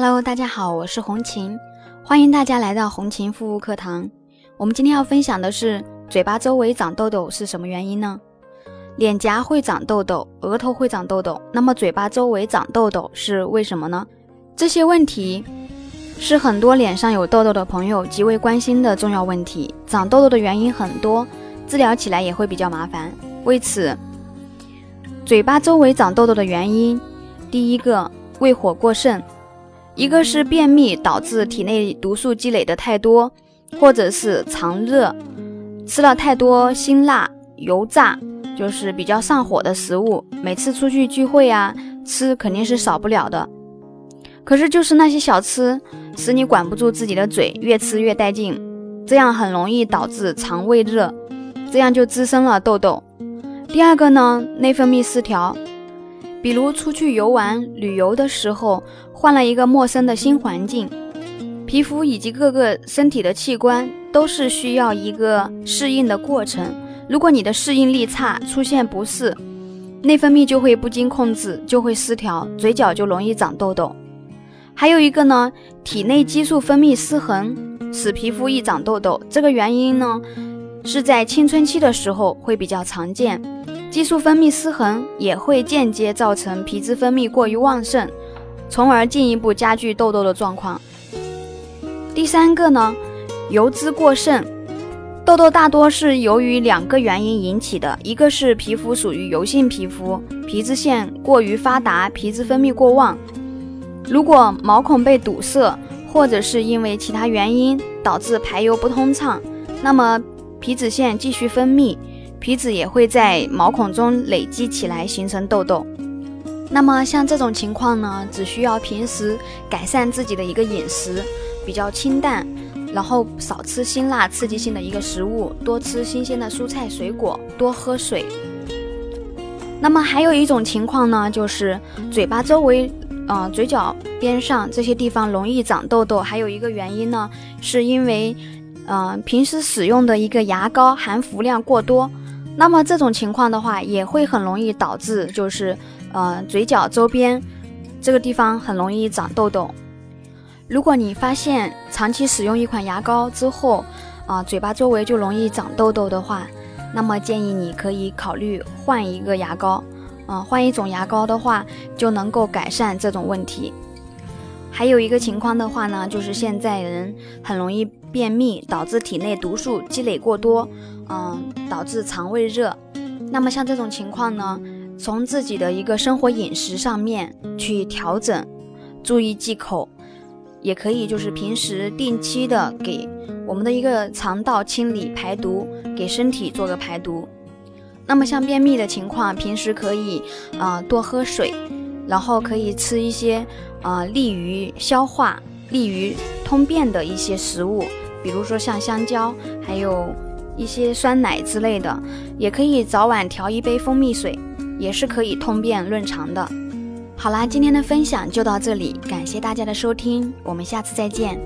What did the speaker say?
Hello，大家好，我是红琴，欢迎大家来到红琴护肤课堂。我们今天要分享的是嘴巴周围长痘痘是什么原因呢？脸颊会长痘痘，额头会长痘痘，那么嘴巴周围长痘痘是为什么呢？这些问题是很多脸上有痘痘的朋友极为关心的重要问题。长痘痘的原因很多，治疗起来也会比较麻烦。为此，嘴巴周围长痘痘的原因，第一个胃火过盛。一个是便秘导致体内毒素积累的太多，或者是肠热，吃了太多辛辣、油炸，就是比较上火的食物。每次出去聚会啊，吃肯定是少不了的。可是就是那些小吃，使你管不住自己的嘴，越吃越带劲，这样很容易导致肠胃热，这样就滋生了痘痘。第二个呢，内分泌失调。比如出去游玩、旅游的时候，换了一个陌生的新环境，皮肤以及各个身体的器官都是需要一个适应的过程。如果你的适应力差，出现不适，内分泌就会不经控制，就会失调，嘴角就容易长痘痘。还有一个呢，体内激素分泌失衡，使皮肤易长痘痘。这个原因呢，是在青春期的时候会比较常见。激素分泌失衡也会间接造成皮脂分泌过于旺盛，从而进一步加剧痘痘的状况。第三个呢，油脂过剩，痘痘大多是由于两个原因引起的，一个是皮肤属于油性皮肤，皮脂腺过于发达，皮脂分泌过旺。如果毛孔被堵塞，或者是因为其他原因导致排油不通畅，那么皮脂腺继续分泌。皮脂也会在毛孔中累积起来，形成痘痘。那么像这种情况呢，只需要平时改善自己的一个饮食，比较清淡，然后少吃辛辣刺激性的一个食物，多吃新鲜的蔬菜水果，多喝水。那么还有一种情况呢，就是嘴巴周围，呃，嘴角边上这些地方容易长痘痘。还有一个原因呢，是因为，嗯，平时使用的一个牙膏含氟量过多。那么这种情况的话，也会很容易导致，就是，呃，嘴角周边这个地方很容易长痘痘。如果你发现长期使用一款牙膏之后，啊，嘴巴周围就容易长痘痘的话，那么建议你可以考虑换一个牙膏，啊，换一种牙膏的话就能够改善这种问题。还有一个情况的话呢，就是现在人很容易便秘，导致体内毒素积累过多。嗯，导致肠胃热。那么像这种情况呢，从自己的一个生活饮食上面去调整，注意忌口，也可以就是平时定期的给我们的一个肠道清理排毒，给身体做个排毒。那么像便秘的情况，平时可以啊多喝水，然后可以吃一些呃利于消化、利于通便的一些食物，比如说像香蕉，还有。一些酸奶之类的，也可以早晚调一杯蜂蜜水，也是可以通便润肠的。好啦，今天的分享就到这里，感谢大家的收听，我们下次再见。